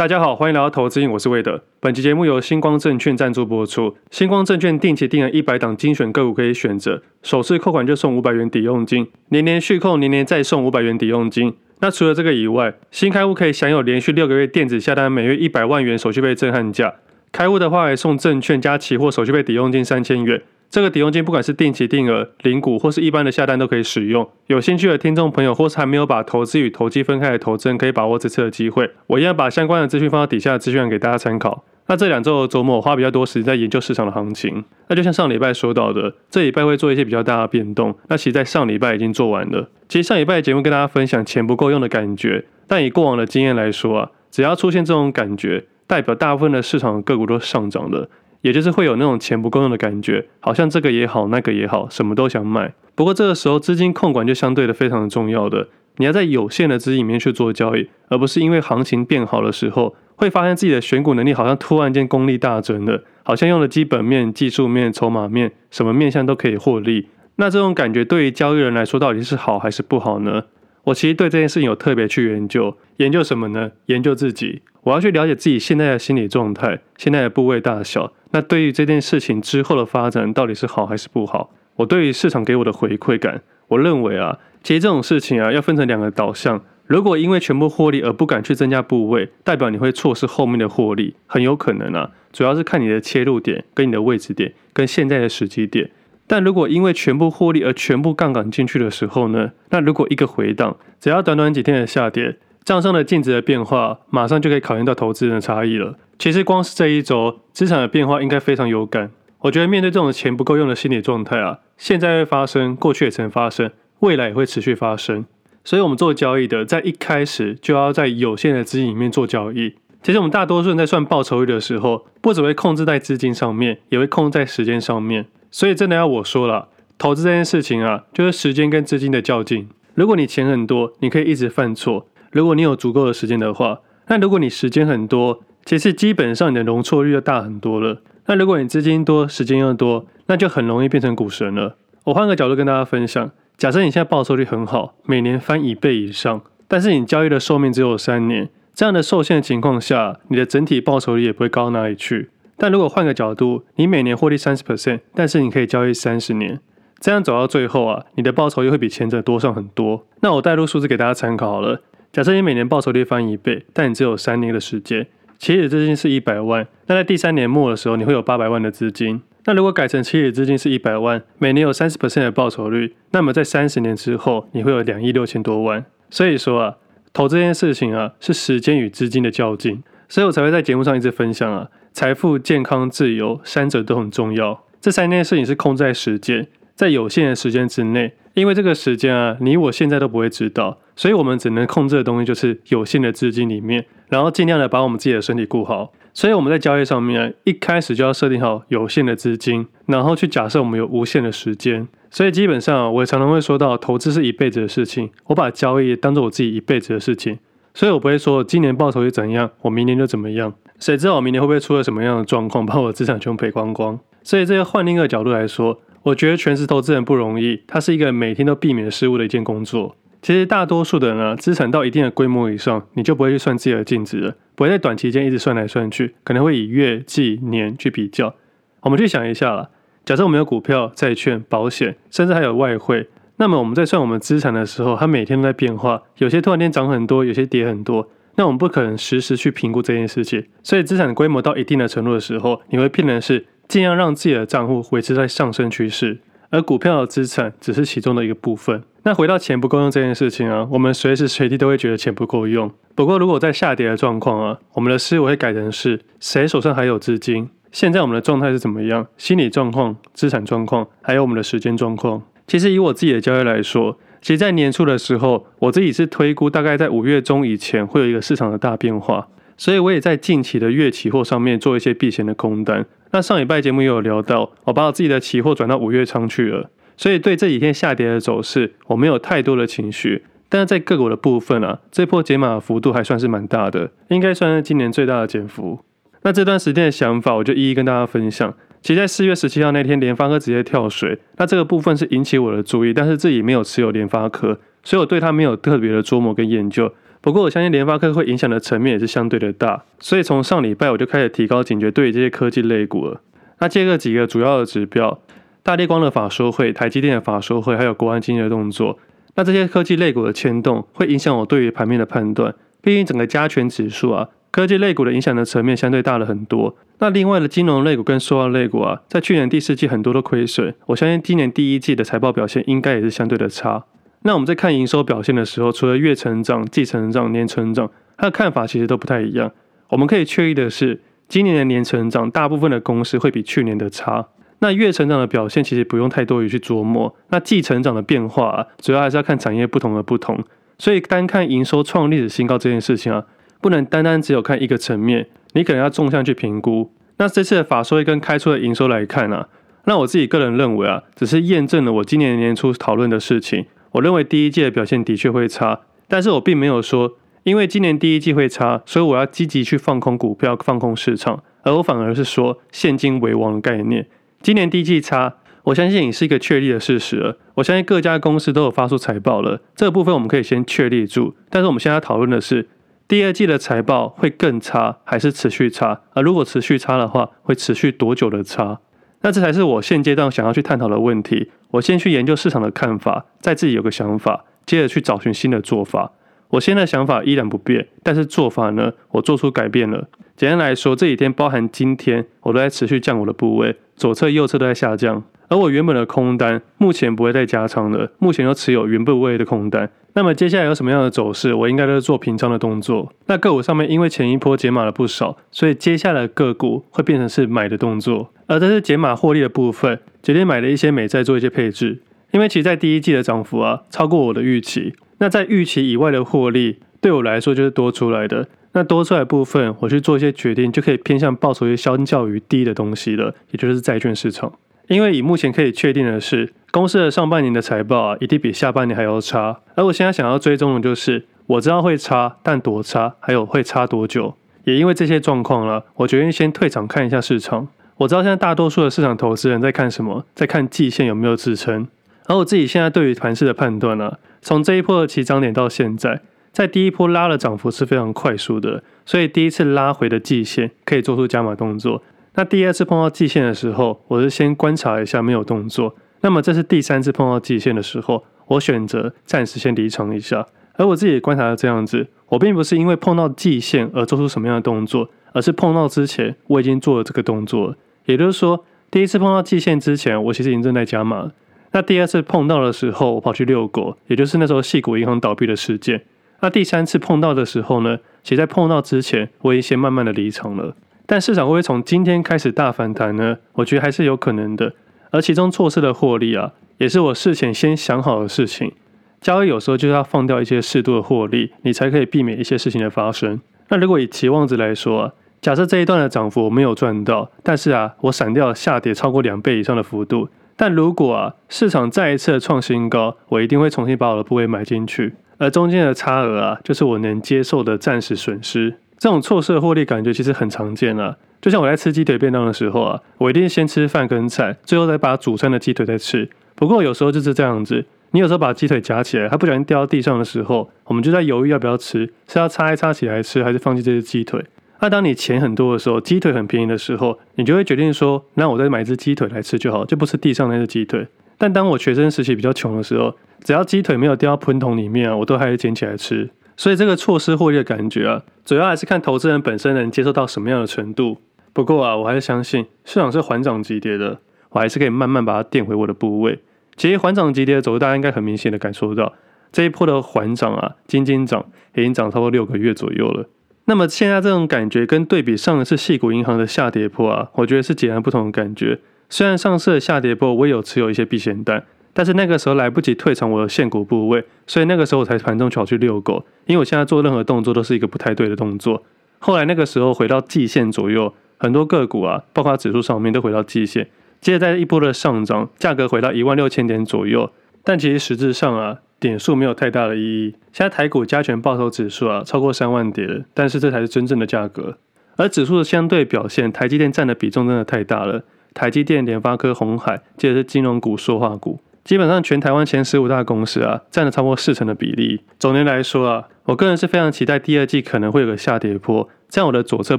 大家好，欢迎来到投资瘾，我是魏德。本期节目由星光证券赞助播出。星光证券定期定额一百档精选个股可以选择，首次扣款就送五百元抵用金，年年续扣，年年再送五百元抵用金。那除了这个以外，新开户可以享有连续六个月电子下单每月一百万元手续费震撼价，开户的话还送证券加期货手续费抵用金三千元。这个抵用金不管是定期定额、零股或是一般的下单都可以使用。有兴趣的听众朋友，或是还没有把投资与投机分开的投资人，可以把握这次的机会。我一样把相关的资讯放到底下的资讯栏给大家参考。那这两周的周末，我花比较多时间在研究市场的行情。那就像上礼拜说到的，这礼拜会做一些比较大的变动。那其实，在上礼拜已经做完了。其实上礼拜的节目跟大家分享钱不够用的感觉，但以过往的经验来说啊，只要出现这种感觉，代表大部分的市场个股都上涨了。也就是会有那种钱不够用的感觉，好像这个也好，那个也好，什么都想买。不过这个时候资金控管就相对的非常的重要的，你要在有限的资金里面去做交易，而不是因为行情变好的时候，会发现自己的选股能力好像突然间功力大增了，好像用了基本面、技术面、筹码面，什么面向都可以获利。那这种感觉对于交易人来说到底是好还是不好呢？我其实对这件事情有特别去研究，研究什么呢？研究自己，我要去了解自己现在的心理状态，现在的部位大小。那对于这件事情之后的发展到底是好还是不好？我对于市场给我的回馈感，我认为啊，其实这种事情啊要分成两个导向。如果因为全部获利而不敢去增加部位，代表你会错失后面的获利，很有可能啊。主要是看你的切入点跟你的位置点跟现在的时机点。但如果因为全部获利而全部杠杆进去的时候呢？那如果一个回档，只要短短几天的下跌，账上的净值的变化，马上就可以考验到投资人的差异了。其实光是这一周资产的变化，应该非常有感。我觉得面对这种钱不够用的心理状态啊，现在会发生，过去也曾发生，未来也会持续发生。所以，我们做交易的，在一开始就要在有限的资金里面做交易。其实，我们大多数人在算报酬率的时候，不只会控制在资金上面，也会控制在时间上面。所以，真的要我说了，投资这件事情啊，就是时间跟资金的较劲。如果你钱很多，你可以一直犯错；如果你有足够的时间的话，那如果你时间很多，其实基本上你的容错率就大很多了。那如果你资金多，时间又多，那就很容易变成股神了。我换个角度跟大家分享：假设你现在报酬率很好，每年翻一倍以上，但是你交易的寿命只有三年，这样的受限情况下，你的整体报酬率也不会高到哪里去。但如果换个角度，你每年获利三十 percent，但是你可以交易三十年，这样走到最后啊，你的报酬又会比前者多上很多。那我带入数字给大家参考好了。假设你每年报酬率翻一倍，但你只有三年的时间，期指资金是一百万，那在第三年末的时候，你会有八百万的资金。那如果改成期指资金是一百万，每年有三十 percent 的报酬率，那么在三十年之后，你会有两亿六千多万。所以说啊，投资这件事情啊，是时间与资金的较劲，所以我才会在节目上一直分享啊。财富、健康、自由，三者都很重要。这三件事情是控在时间，在有限的时间之内。因为这个时间啊，你我现在都不会知道，所以我们只能控制的东西就是有限的资金里面，然后尽量的把我们自己的身体顾好。所以我们在交易上面一开始就要设定好有限的资金，然后去假设我们有无限的时间。所以基本上我也常常会说到，投资是一辈子的事情，我把交易当做我自己一辈子的事情。所以我不会说今年报酬是怎样，我明年就怎么样。谁知道我明年会不会出了什么样的状况，把我的资产全赔光光？所以这个换另一个角度来说，我觉得全职投资人不容易，它是一个每天都避免失误的一件工作。其实大多数的人啊，资产到一定的规模以上，你就不会去算自己的净值了，不会在短期间一直算来算去，可能会以月、季、年去比较。我们去想一下啦，假设我们有股票、债券、保险，甚至还有外汇。那么我们在算我们资产的时候，它每天都在变化，有些突然间涨很多，有些跌很多。那我们不可能实时去评估这件事情，所以资产规模到一定的程度的时候，你会变成是尽量让自己的账户维持在上升趋势，而股票的资产只是其中的一个部分。那回到钱不够用这件事情啊，我们随时随地都会觉得钱不够用。不过如果在下跌的状况啊，我们的思维会改成是谁手上还有资金？现在我们的状态是怎么样？心理状况、资产状况，还有我们的时间状况。其实以我自己的交易来说，其实，在年初的时候，我自己是推估大概在五月中以前会有一个市场的大变化，所以我也在近期的月期货上面做一些避险的空单。那上礼拜节目也有聊到，我把我自己的期货转到五月仓去了，所以对这几天下跌的走势，我没有太多的情绪。但是在个股的部分啊，这波解码幅度还算是蛮大的，应该算是今年最大的减幅。那这段时间的想法，我就一一跟大家分享。其实，在四月十七号那天，联发科直接跳水，那这个部分是引起我的注意，但是自己没有持有联发科，所以我对它没有特别的琢磨跟研究。不过我相信联发科会影响的层面也是相对的大，所以从上礼拜我就开始提高警觉，对于这些科技类股了。那接个几个主要的指标，大立光的法说会、台积电的法说会，还有国安基金的动作，那这些科技类股的牵动会影响我对于盘面的判断。毕竟整个加权指数啊，科技类股的影响的层面相对大了很多。那另外的金融类股跟塑化类股啊，在去年第四季很多都亏损，我相信今年第一季的财报表现应该也是相对的差。那我们在看营收表现的时候，除了月成长、季成长、年成长，它的看法其实都不太一样。我们可以确认的是，今年的年成长，大部分的公司会比去年的差。那月成长的表现其实不用太多于去琢磨。那季成长的变化，主要还是要看产业不同的不同。所以单看营收创历史新高这件事情啊，不能单单只有看一个层面，你可能要纵向去评估。那这次的法说会跟开出的营收来看啊，那我自己个人认为啊，只是验证了我今年年初讨论的事情。我认为第一季的表现的确会差，但是我并没有说，因为今年第一季会差，所以我要积极去放空股票、放空市场，而我反而是说现金为王的概念。今年第一季差，我相信也是一个确立的事实了。我相信各家公司都有发出财报了，这个部分我们可以先确立住。但是我们现在讨论的是，第二季的财报会更差，还是持续差？而如果持续差的话，会持续多久的差？那这才是我现阶段想要去探讨的问题。我先去研究市场的看法，再自己有个想法，接着去找寻新的做法。我现在的想法依然不变，但是做法呢，我做出改变了。简单来说，这几天包含今天，我都在持续降我的部位，左侧、右侧都在下降。而我原本的空单，目前不会再加仓了，目前都持有原部位的空单。那么接下来有什么样的走势，我应该都是做平仓的动作。那个股上面因为前一波解码了不少，所以接下来个股会变成是买的动作。而这是减码获利的部分，决定买了一些美债做一些配置。因为其实在第一季的涨幅啊，超过我的预期。那在预期以外的获利，对我来说就是多出来的。那多出来的部分，我去做一些决定，就可以偏向报酬率相较于低的东西了，也就是债券市场。因为以目前可以确定的是，公司的上半年的财报啊，一定比下半年还要差。而我现在想要追踪的就是，我知道会差，但多差，还有会差多久。也因为这些状况了，我决定先退场看一下市场。我知道现在大多数的市场投资人在看什么，在看季线有没有支撑。而我自己现在对于盘势的判断呢，从这一波的起涨点到现在，在第一波拉的涨幅是非常快速的，所以第一次拉回的季线可以做出加码动作。那第二次碰到季线的时候，我是先观察一下没有动作。那么这是第三次碰到季线的时候，我选择暂时先离场一下。而我自己观察是这样子，我并不是因为碰到季线而做出什么样的动作，而是碰到之前我已经做了这个动作。也就是说，第一次碰到季线之前，我其实已经正在加码。那第二次碰到的时候，我跑去遛狗，也就是那时候细谷银行倒闭的事件。那第三次碰到的时候呢，其实在碰到之前，我已经先慢慢的离场了。但市场会不会从今天开始大反弹呢？我觉得还是有可能的。而其中错失的获利啊，也是我事前先想好的事情。交易有时候就是要放掉一些适度的获利，你才可以避免一些事情的发生。那如果以期望值来说啊，假设这一段的涨幅我没有赚到，但是啊，我闪掉下跌超过两倍以上的幅度。但如果啊，市场再一次创新高，我一定会重新把我的部位买进去。而中间的差额啊，就是我能接受的暂时损失。这种错失的获利感觉其实很常见啊，就像我在吃鸡腿便当的时候啊，我一定先吃饭跟菜，最后再把主餐的鸡腿再吃。不过有时候就是这样子，你有时候把鸡腿夹起来，它不小心掉到地上的时候，我们就在犹豫要不要吃，是要擦一擦起来吃，还是放弃这只鸡腿？那当你钱很多的时候，鸡腿很便宜的时候，你就会决定说，那我再买一只鸡腿来吃就好，就不吃地上那只鸡腿。但当我学生时期比较穷的时候，只要鸡腿没有掉到盆桶里面啊，我都还是捡起来吃。所以这个错失获利的感觉啊，主要还是看投资人本身能接受到什么样的程度。不过啊，我还是相信市场是缓涨急跌的，我还是可以慢慢把它垫回我的部位。其实缓涨急跌的走势，大家应该很明显的感受到，这一波的缓涨啊，金金涨已经涨超过六个月左右了。那么现在这种感觉跟对比上一次细股银行的下跌破啊，我觉得是截然不同的感觉。虽然上次的下跌破我也有持有一些避险单。但是那个时候来不及退场我的现股部位，所以那个时候我才盘中跑去遛狗。因为我现在做任何动作都是一个不太对的动作。后来那个时候回到季线左右，很多个股啊，包括指数上面都回到季线。接着在一波的上涨，价格回到一万六千点左右。但其实实质上啊，点数没有太大的意义。现在台股加权报酬指数啊超过三万点了，但是这才是真正的价格。而指数的相对表现，台积电占的比重真的太大了。台积电、联发科、红海，接着是金融股、塑化股。基本上全台湾前十五大公司啊，占了超过四成的比例。总的来说啊，我个人是非常期待第二季可能会有个下跌波，这样我的左侧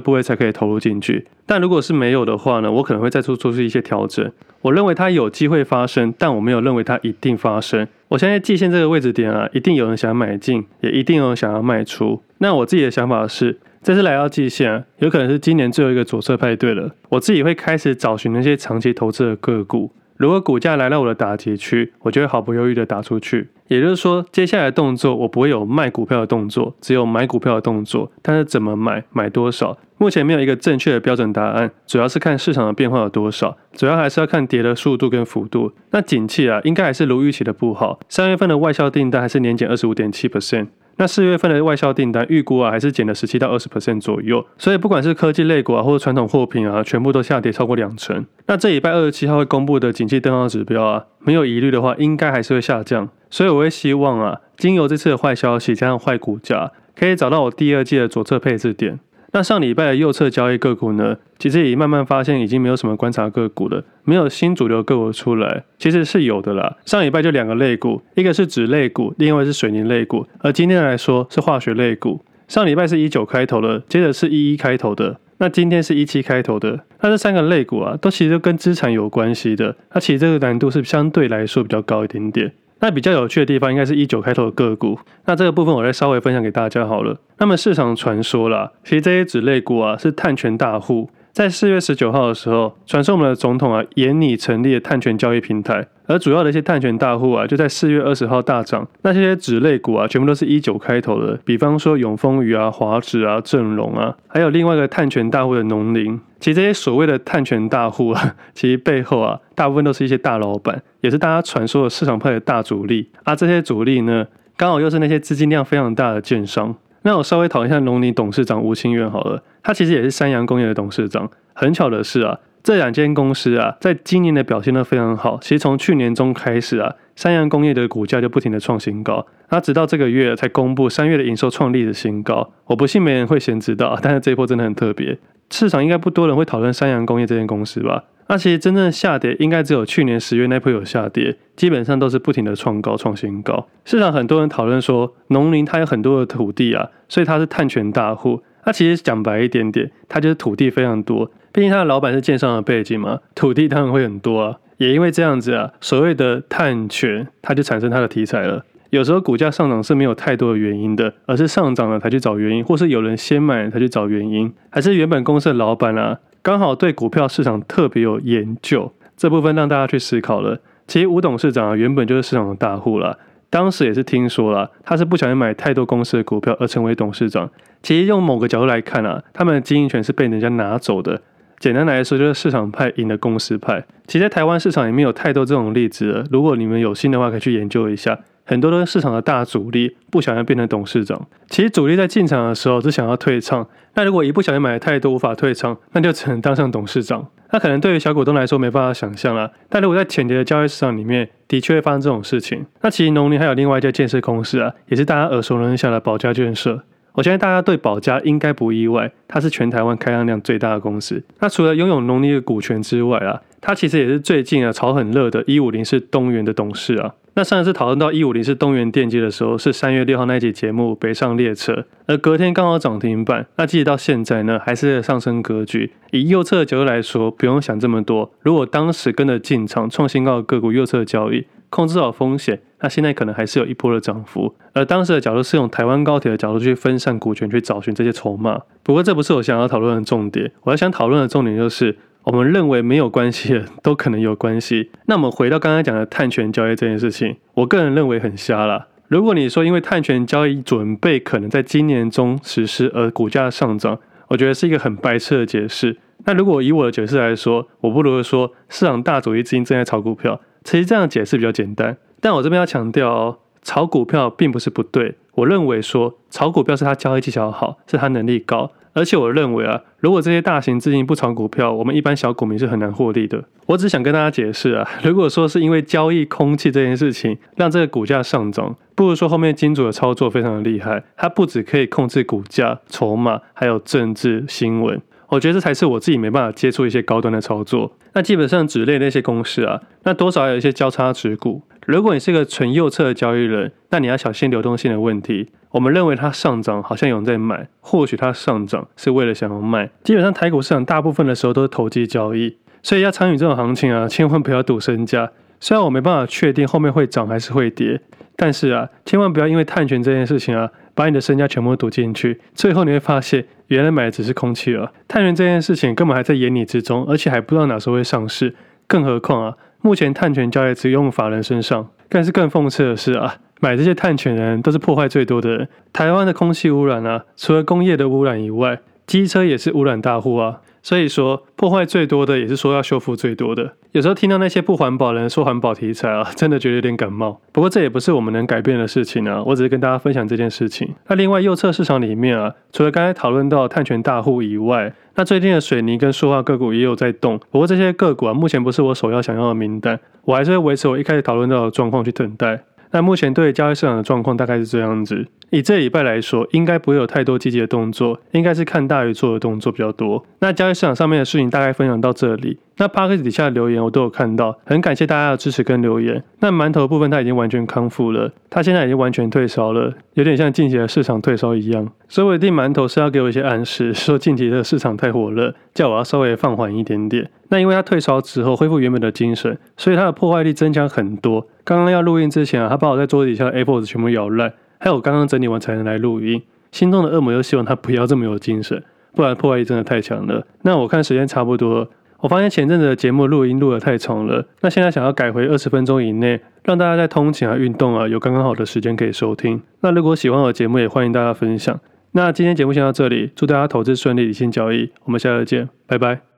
部位才可以投入进去。但如果是没有的话呢，我可能会再做做出一些调整。我认为它有机会发生，但我没有认为它一定发生。我相信季线这个位置点啊，一定有人想买进，也一定有人想要卖出。那我自己的想法是。这次来到季线，有可能是今年最后一个左侧派对了。我自己会开始找寻那些长期投资的个股。如果股价来到我的打击区，我就会毫不犹豫的打出去。也就是说，接下来的动作我不会有卖股票的动作，只有买股票的动作。但是怎么买，买多少，目前没有一个正确的标准答案。主要是看市场的变化有多少，主要还是要看跌的速度跟幅度。那景气啊，应该还是如预期的不好。三月份的外销订单还是年减二十五点七 percent。那四月份的外销订单预估啊，还是减了十七到二十 percent 左右，所以不管是科技类股啊，或者传统货品啊，全部都下跌超过两成。那这礼拜二十七号会公布的景气灯号指标啊，没有疑虑的话，应该还是会下降。所以我会希望啊，经由这次的坏消息加上坏股价，可以找到我第二季的左侧配置点。那上礼拜的右侧交易个股呢，其实也慢慢发现已经没有什么观察个股了，没有新主流个股出来，其实是有的啦。上礼拜就两个类股，一个是纸类股，另外是水泥类股，而今天来说是化学类股。上礼拜是一九开头的，接着是一一开头的，那今天是一七开头的。那这三个类股啊，都其实都跟资产有关系的，那其实这个难度是相对来说比较高一点点。那比较有趣的地方，应该是一九开头的个股。那这个部分我再稍微分享给大家好了。那么市场传说啦，其实这些纸类股啊是碳权大户。在四月十九号的时候，传说我们的总统啊研拟成立了碳权交易平台，而主要的一些碳权大户啊就在四月二十号大涨。那些纸类股啊，全部都是一九开头的，比方说永丰余啊、华纸啊、正隆啊，还有另外一个碳权大户的农林。其实这些所谓的碳权大户啊，其实背后啊，大部分都是一些大老板，也是大家传说的市场派的大主力啊。这些主力呢，刚好又是那些资金量非常大的券商。那我稍微讨论一下农林董事长吴清源好了，他其实也是三洋工业的董事长。很巧的是啊，这两间公司啊，在今年的表现都非常好。其实从去年中开始啊，三洋工业的股价就不停的创新高，那直到这个月才公布三月的营收创历的新高。我不信没人会先知道，但是这一波真的很特别。市场应该不多人会讨论三洋工业这间公司吧？那其实真正下跌应该只有去年十月那波有下跌，基本上都是不停的创高创新高。市场很多人讨论说，农林它有很多的土地啊，所以它是碳权大户。那其实讲白一点点，它就是土地非常多，毕竟他的老板是建商的背景嘛，土地当然会很多啊。也因为这样子啊，所谓的碳权，它就产生它的题材了。有时候股价上涨是没有太多的原因的，而是上涨了才去找原因，或是有人先买才去找原因，还是原本公司的老板啊，刚好对股票市场特别有研究，这部分让大家去思考了。其实吴董事长啊，原本就是市场的大户了，当时也是听说了，他是不小心买太多公司的股票而成为董事长。其实用某个角度来看啊，他们的经营权是被人家拿走的。简单来说，就是市场派赢了公司派。其实在台湾市场也没有太多这种例子了，如果你们有心的话，可以去研究一下。很多都是市场的大主力不想要变成董事长。其实主力在进场的时候只想要退场，那如果一不小心买的太多无法退场，那就只能当上董事长。那可能对于小股东来说没办法想象啦。但如果在浅碟的交易市场里面，的确会发生这种事情。那其实农林还有另外一家建设公司啊，也是大家耳熟能详的保家建设。我相信大家对宝佳应该不意外，它是全台湾开案量最大的公司。那除了拥有农林的股权之外啊，它其实也是最近啊炒很热的一五零四东元的董事啊。那上一次讨论到一五零四东元电机的时候，是三月六号那一集节目北上列车，而隔天刚好涨停板。那即使到现在呢，还是上升格局。以右侧的角度来说，不用想这么多。如果当时跟着进场创新高的个股右侧交易，控制好风险，那现在可能还是有一波的涨幅。而当时的角度是用台湾高铁的角度去分散股权，去找寻这些筹码。不过这不是我想要讨论的重点，我要想讨论的重点就是。我们认为没有关系的都可能有关系。那我们回到刚才讲的碳权交易这件事情，我个人认为很瞎啦。如果你说因为碳权交易准备可能在今年中实施而股价上涨，我觉得是一个很白痴的解释。那如果以我的解释来说，我不如说市场大主力资金正在炒股票。其实这样解释比较简单。但我这边要强调哦，炒股票并不是不对。我认为说炒股票是他交易技巧好，是他能力高。而且我认为啊，如果这些大型资金不炒股票，我们一般小股民是很难获利的。我只想跟大家解释啊，如果说是因为交易空气这件事情让这个股价上涨，不如说后面金主的操作非常的厉害，它不止可以控制股价、筹码，还有政治新闻。我觉得这才是我自己没办法接触一些高端的操作。那基本上纸类那些公司啊，那多少有一些交叉持股。如果你是一个纯右侧的交易人，那你要小心流动性的问题。我们认为它上涨好像有人在买，或许它上涨是为了想要卖。基本上台股市场大部分的时候都是投机交易，所以要参与这种行情啊，千万不要赌身家。虽然我没办法确定后面会涨还是会跌，但是啊，千万不要因为碳权这件事情啊，把你的身家全部赌进去，最后你会发现原来买的只是空气了。碳权这件事情根本还在眼里之中，而且还不知道哪时候会上市。更何况啊，目前碳权交易只用法人身上。但是更讽刺的是啊，买这些碳权人都是破坏最多的人。台湾的空气污染啊，除了工业的污染以外，机车也是污染大户啊。所以说，破坏最多的也是说要修复最多的。有时候听到那些不环保人说环保题材啊，真的觉得有点感冒。不过这也不是我们能改变的事情啊，我只是跟大家分享这件事情。那另外右侧市场里面啊，除了刚才讨论到碳权大户以外，那最近的水泥跟塑化个股也有在动。不过这些个股啊，目前不是我首要想要的名单，我还是会维持我一开始讨论到的状况去等待。那目前对交易市场的状况大概是这样子。以这礼拜来说，应该不会有太多积极的动作，应该是看大于做的动作比较多。那交易市场上面的事情大概分享到这里。那 Podcast 底下的留言我都有看到，很感谢大家的支持跟留言。那馒头部分他已经完全康复了，他现在已经完全退烧了，有点像近期的市场退烧一样。所以我一定馒头是要给我一些暗示，说近期的市场太火热，叫我要稍微放缓一点点。那因为他退烧之后恢复原本的精神，所以他的破坏力增强很多。刚刚要录音之前啊，他把我在桌子底下的 A4 纸全部咬烂，还有我刚刚整理完才能来录音。心中的恶魔又希望他不要这么有精神，不然破坏力真的太强了。那我看时间差不多。我发现前阵子的节目录音录得太长了，那现在想要改回二十分钟以内，让大家在通勤啊、运动啊有刚刚好的时间可以收听。那如果喜欢我的节目，也欢迎大家分享。那今天节目先到这里，祝大家投资顺利，理性交易。我们下次见，拜拜。